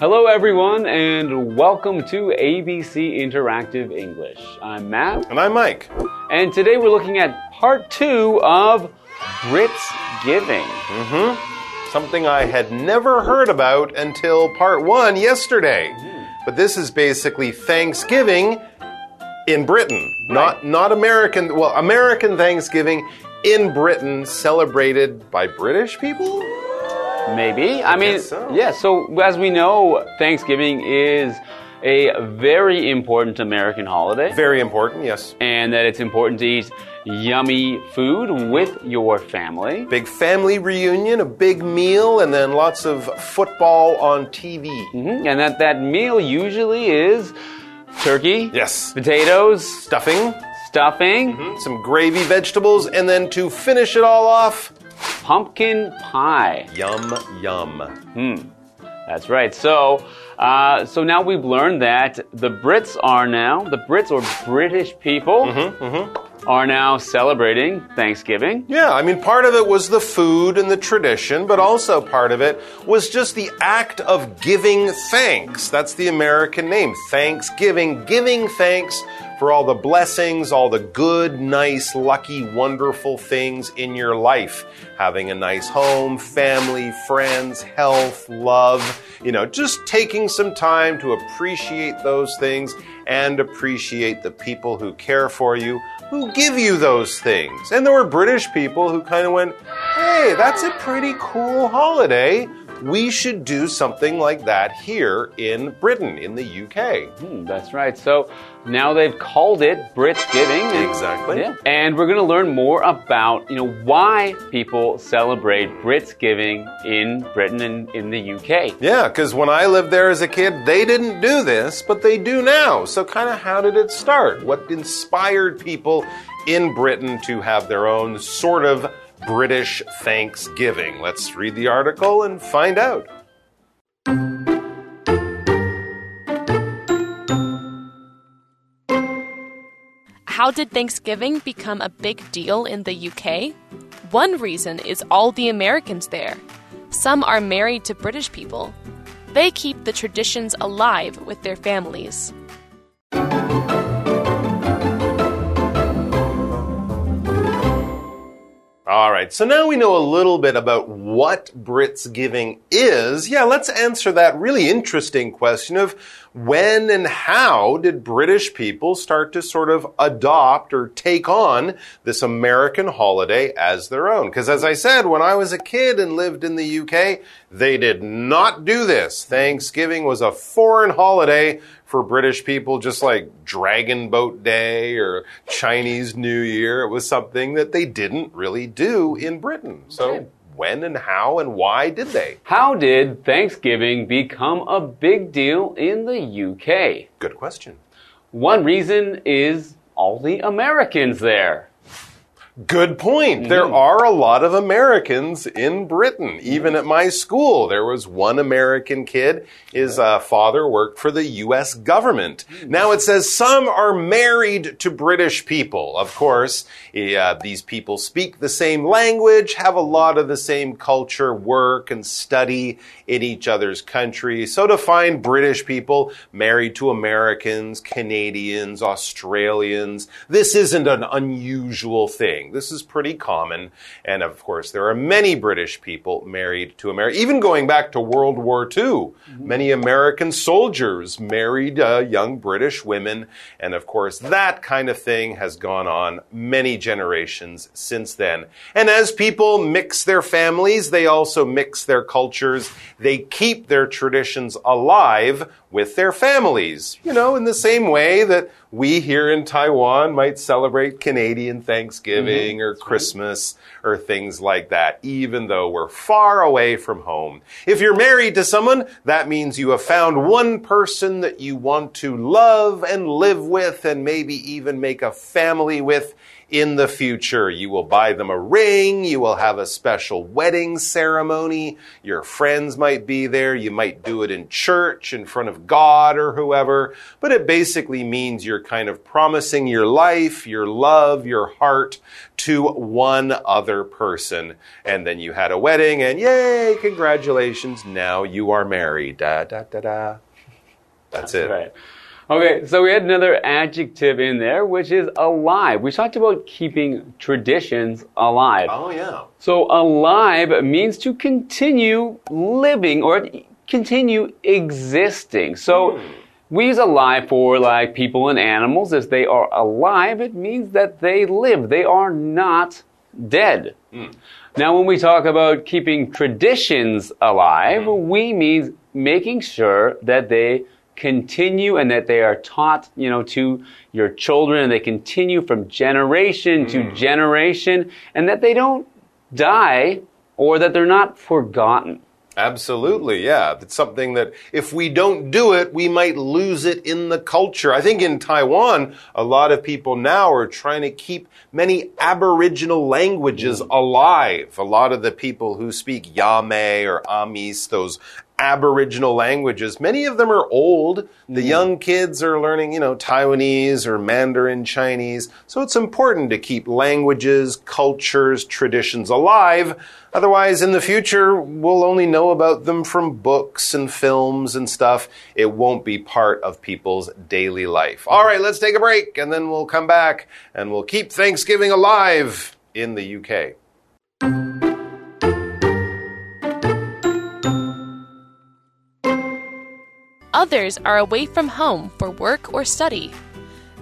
Hello, everyone, and welcome to ABC Interactive English. I'm Matt, And I'm Mike. and today we're looking at part two of Britsgiving. Mm-hmm. Something I had never heard about until part one yesterday. Hmm. But this is basically Thanksgiving in Britain, not not American. Well, American Thanksgiving in Britain, celebrated by British people. Maybe. I mean, guess so. yeah, so as we know, Thanksgiving is a very important American holiday. Very important, yes. and that it's important to eat yummy food with your family. Big family reunion, a big meal, and then lots of football on TV. Mhm, And that that meal usually is turkey, Yes. potatoes, Stuffing, stuffing, some gravy, vegetables, and then to finish it all off, pumpkin pie. yum yum. Hmm. That's right. So, uh, so now we've learned that the Brits are now the Brits or British people are now celebrating Thanksgiving. Yeah, I mean, part of it was the food and the tradition, but also part of it was just the act of giving thanks. That's the American name, Thanksgiving, giving thanks for all the blessings, all the good, nice, lucky, wonderful things in your life. Having a nice home, family, friends, health, love, you know, just taking some time to appreciate those things and appreciate the people who care for you who give you those things. And there were British people who kind of went, hey, that's a pretty cool holiday. We should do something like that here in Britain, in the UK. Hmm, that's right. So now they've called it Britsgiving. and- Exactly. Yeah. And we're going to learn more about, you know, why people celebrate Britsgiving in Britain and in the UK. Yeah, because when I lived there as a kid, they didn't do this, but they do now. So, kind of how did it start? What inspired people in Britain to have their own sort of British Thanksgiving? Let's read the article and find out. How did Thanksgiving become a big deal in the UK? One reason is all the Americans there. Some are married to British people. They keep the traditions alive with their families. All right, so now we know a little bit about what Britsgiving is. Yeah, let's answer that really interesting question of when and how did British people start to sort of adopt or take on this American holiday as their own? Because as I said, when I was a kid and lived in the UK, they did not do this. Thanksgiving was a foreign holiday for British people, just like Dragon Boat Day or Chinese New Year. It was something that they didn't really do in Britain. So, when and how and why did they? How did Thanksgiving become a big deal in the UK? Good question. One reason is all the Americans there. Good point. There are a lot of Americans in Britain. Even at my school, there was one American kid. His uh, father worked for the U.S. government. Now it says some are married to British people. Of course, uh, these people speak the same language, have a lot of the same culture, work and study in each other's country. So to find British people married to Americans, Canadians, Australians, this isn't an unusual thing. This is pretty common. And of course, there are many British people married to America. Even going back to World War II, many American soldiers married uh, young British women. And of course, that kind of thing has gone on many generations since then. And as people mix their families, they also mix their cultures. They keep their traditions alive with their families. You know, in the same way that we here in Taiwan might celebrate Canadian Thanksgiving mm-hmm. or Christmas or things like that, even though we're far away from home. If you're married to someone, that means you have found one person that you want to love and live with and maybe even make a family with in the future. You will buy them a ring. You will have a special wedding ceremony. Your friends might be there. You might do it in church in front of God or whoever. But it basically means you're kind of promising your life, your love, your heart to one other person. And then you had a wedding and yay, congratulations. Now you are married. Da, da, da, da. That's, That's it. Right. Okay, so we had another adjective in there, which is alive. We talked about keeping traditions alive. Oh, yeah. So alive means to continue living or continue existing. So mm. We use alive for like people and animals. If they are alive, it means that they live. They are not dead. Mm. Now, when we talk about keeping traditions alive, mm. we mean making sure that they continue and that they are taught, you know, to your children and they continue from generation mm. to generation and that they don't die or that they're not forgotten. Absolutely, yeah. It's something that if we don't do it, we might lose it in the culture. I think in Taiwan, a lot of people now are trying to keep many Aboriginal languages mm. alive. A lot of the people who speak Yami or Amis, those Aboriginal languages. Many of them are old. The mm. young kids are learning, you know, Taiwanese or Mandarin Chinese. So it's important to keep languages, cultures, traditions alive. Otherwise, in the future, we'll only know about them from books and films and stuff. It won't be part of people's daily life. All right, let's take a break and then we'll come back and we'll keep Thanksgiving alive in the UK. Others are away from home for work or study.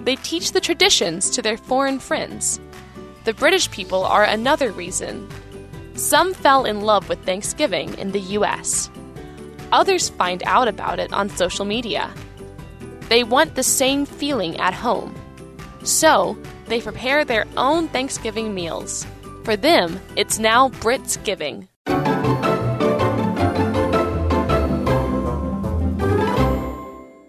They teach the traditions to their foreign friends. The British people are another reason. Some fell in love with Thanksgiving in the US. Others find out about it on social media. They want the same feeling at home. So, they prepare their own Thanksgiving meals. For them, it's now Britsgiving.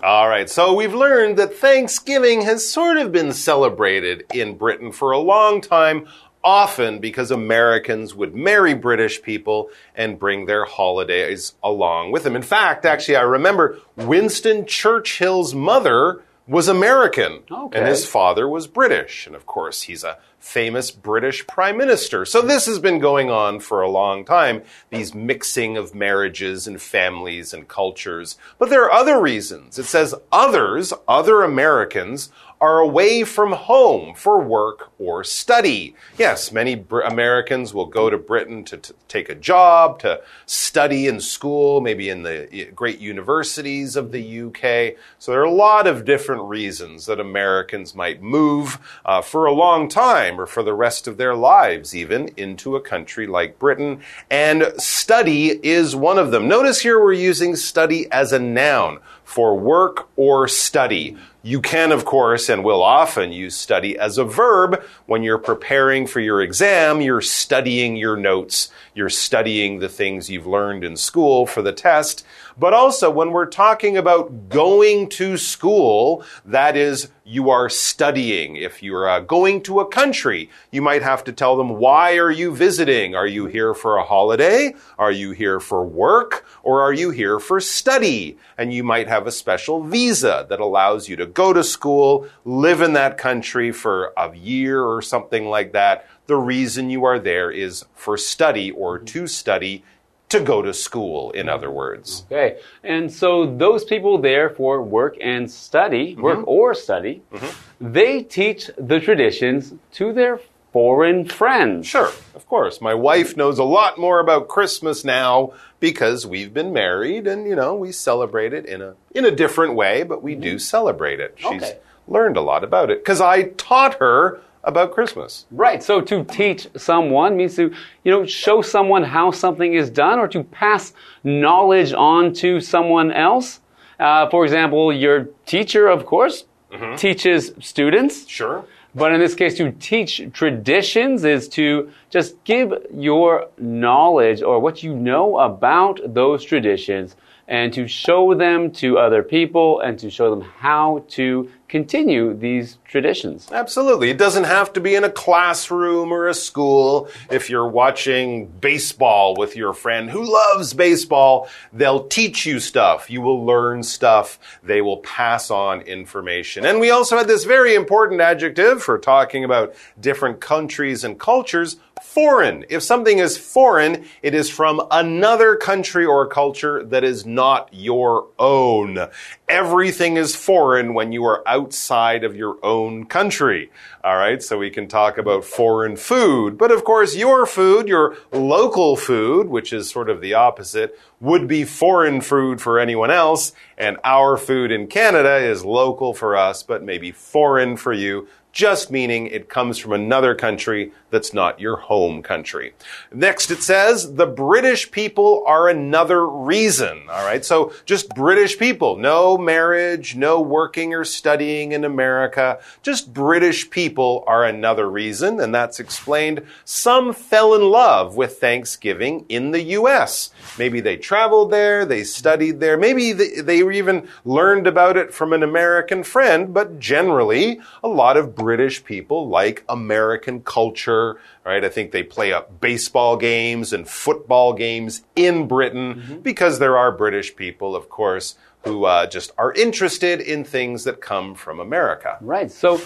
All right, so we've learned that Thanksgiving has sort of been celebrated in Britain for a long time, often because Americans would marry British people and bring their holidays along with them. In fact, actually, I remember Winston Churchill's mother was American okay. and his father was British. And of course, he's a famous British prime minister. So this has been going on for a long time, these mixing of marriages and families and cultures. But there are other reasons. It says others, other Americans, are away from home for work or study. Yes, many Br Americans will go to Britain to, take a job, to study in school, maybe in the great universities of the UK. So there are a lot of different reasons that Americans might move uh, for a long time or for the rest of their lives, even into a country like Britain. And study is one of them. Notice here we're using study as a noun for work or study. You can, of course, and will often use study as a verb when you're preparing for your exam. You're studying your notes. You're studying the things you've learned in school for the test. But also, when we're talking about going to school, that is, you are studying. If you're uh, going to a country, you might have to tell them, why are you visiting? Are you here for a holiday? Are you here for work? Or are you here for study? And you might have a special visa that allows you to go to school, live in that country for a year or something like that. The reason you are there is for study or to study to go to school, in other words. Okay. And so those people there for work and study, work mm -hmm. or study, mm -hmm. they teach the traditions to their foreign friends. Sure, of course. My wife knows a lot more about Christmas now because we've been married and you know, we celebrate it in a in a different way, but we do mm-hmm. celebrate it. She's okay. learned a lot about it cuz I taught her about Christmas. Right. So to teach someone means to, you know, show someone how something is done or to pass knowledge on to someone else. Uh, for example, your teacher, of course, mm -hmm. teaches students. Sure. But in this case, to teach traditions is to just give your knowledge or what you know about those traditions and to show them to other people and to show them how to continue these traditions. Absolutely. It doesn't have to be in a classroom or a school. If you're watching baseball with your friend who loves baseball, they'll teach you stuff. You will learn stuff. They will pass on information. And we also had this very important adjective for talking about different countries and cultures foreign. If something is foreign, it is from another country or culture that is not your own. Everything is foreign when you are outside of your own country. All right, so we can talk about foreign food. But of course, your food, your local food, which is sort of the opposite, would be foreign food for anyone else. And our food in Canada is local for us, but maybe foreign for you just meaning it comes from another country that's not your home country. Next, it says the British people are another reason. All right. So just British people. No marriage, no working or studying in America. Just British people are another reason. And that's explained. Some fell in love with Thanksgiving in the U.S. Maybe they traveled there, they studied there, maybe they, even learned about it from an American friend, but generally, a lot of British people like American culture, right? I think they play up baseball games and football games in Britain mm -hmm. because there are British people, of course, who uh, just are interested in things that come from America. Right. So,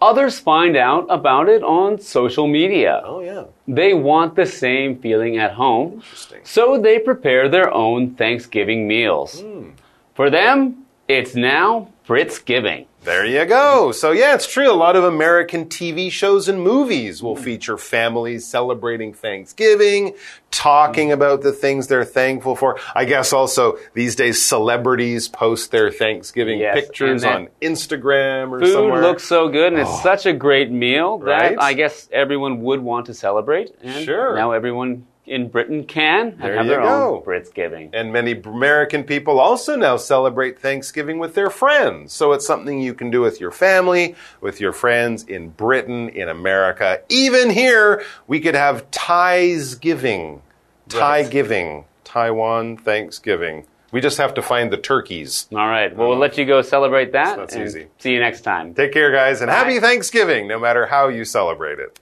Others find out about it on social media. Oh, yeah. They want the same feeling at home. Interesting. So they prepare their own Thanksgiving meals. Mm. For them, it's now Britsgiving. There you go. So yeah, it's true. A lot of American TV shows and movies will feature families celebrating Thanksgiving, talking about the things they're thankful for. I guess also these days celebrities post their Thanksgiving yes, pictures on Instagram or food somewhere. looks so good and oh. it's such a great meal that right? I guess everyone would want to celebrate. And sure. Now everyone in Britain can there have their go. own Britsgiving. And many American people also now celebrate Thanksgiving with their friends. So it's something you can do with your family, with your friends in Britain, in America. Even here, we could have Thai's giving. Thai right. giving. Taiwan Thanksgiving. We just have to find the turkeys. All right. Well, we'll let you go celebrate that. That's easy. See you next time. Take care, guys, and Bye. happy Thanksgiving, no matter how you celebrate it.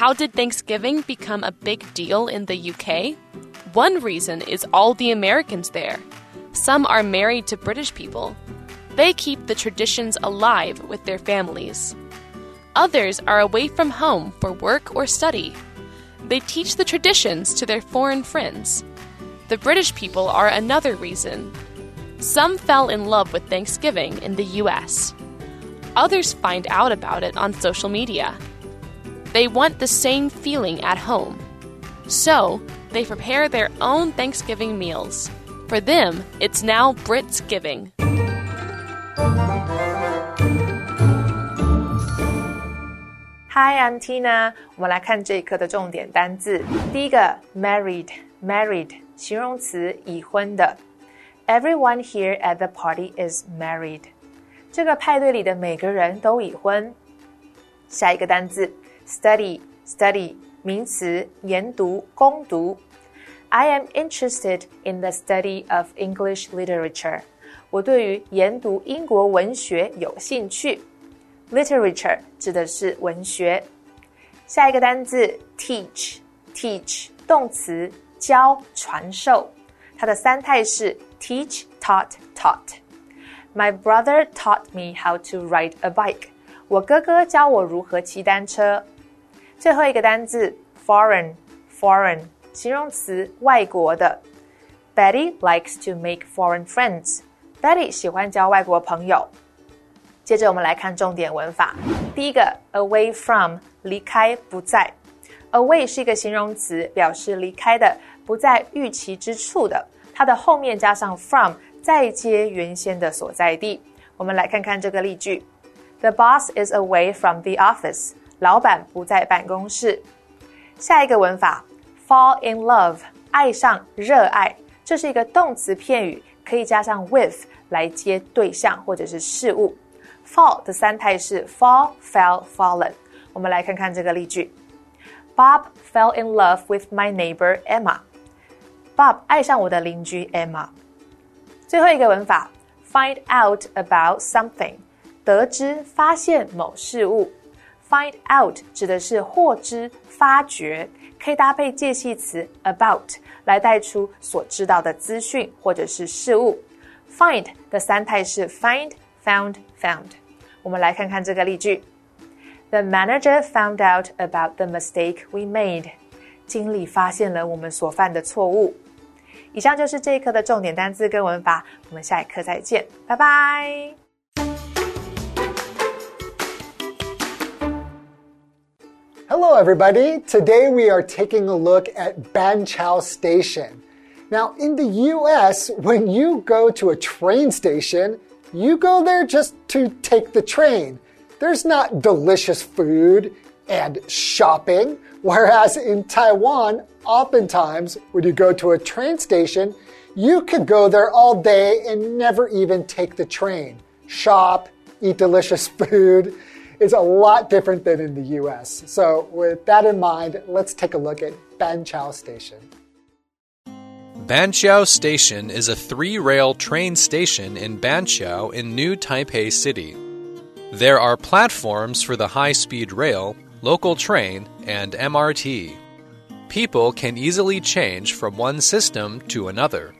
How did Thanksgiving become a big deal in the UK? One reason is all the Americans there. Some are married to British people. They keep the traditions alive with their families. Others are away from home for work or study. They teach the traditions to their foreign friends. The British people are another reason. Some fell in love with Thanksgiving in the US. Others find out about it on social media. They want the same feeling at home. So, they prepare their own Thanksgiving meals. For them, it's now Britsgiving. Hi, I'm tina everyone here at the party is married。这个派对里的每个人都已婚。下一个单字 study study 名词，研读、攻读。I am interested in the study of English literature。我对于研读英国文学有兴趣。Literature 指的是文学。下一个单词 teach teach 动词，教、传授。它的三态是 teach taught taught。My brother taught me how to ride a bike。我哥哥教我如何骑单车。 最后一个单字 foreign foreign 形容词外国的。Betty likes to make foreign friends. Betty 喜欢交外国朋友。接着我们来看重点文法。第一个 away from 离开不在。Away 是一个形容词，表示离开的，不在预期之处的。它的后面加上 from，再接原先的所在地。我们来看看这个例句：The boss is away from the office. 老板不在办公室。下一个文法，fall in love，爱上、热爱，这是一个动词片语，可以加上 with 来接对象或者是事物。fall 的三态是 fall、fell、fallen。我们来看看这个例句：Bob fell in love with my neighbor Emma。Bob 爱上我的邻居 Emma。最后一个文法，find out about something，得知、发现某事物。Find out 指的是获知、发掘，可以搭配介系词 about 来带出所知道的资讯或者是事物。find 的三态是 find、found、found。我们来看看这个例句：The manager found out about the mistake we made。经理发现了我们所犯的错误。以上就是这一课的重点单词跟文法，我们下一课再见，拜拜。Hello, everybody. Today we are taking a look at Banqiao Station. Now, in the US, when you go to a train station, you go there just to take the train. There's not delicious food and shopping. Whereas in Taiwan, oftentimes when you go to a train station, you could go there all day and never even take the train. Shop, eat delicious food is a lot different than in the US. So, with that in mind, let's take a look at Banqiao Station. Banqiao Station is a three rail train station in Banqiao in New Taipei City. There are platforms for the high speed rail, local train, and MRT. People can easily change from one system to another.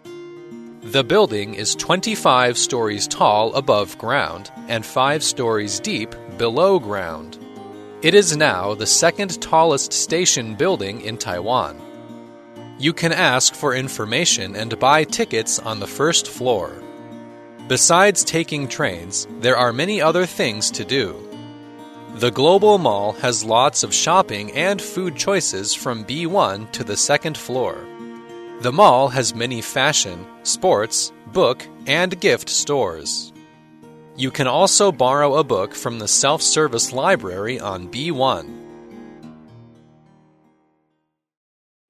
The building is 25 stories tall above ground and 5 stories deep below ground. It is now the second tallest station building in Taiwan. You can ask for information and buy tickets on the first floor. Besides taking trains, there are many other things to do. The Global Mall has lots of shopping and food choices from B1 to the second floor. The mall has many fashion, sports, book, and gift stores. You can also borrow a book from the self service library on B1.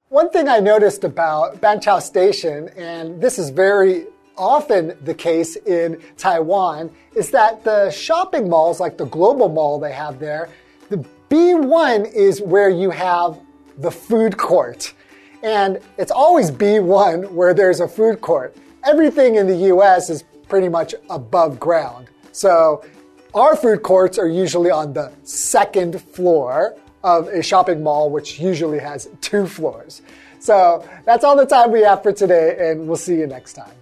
One thing I noticed about Banqiao Station, and this is very often the case in Taiwan, is that the shopping malls, like the global mall they have there, the B1 is where you have the food court. And it's always B1 where there's a food court. Everything in the US is pretty much above ground. So our food courts are usually on the second floor of a shopping mall, which usually has two floors. So that's all the time we have for today, and we'll see you next time.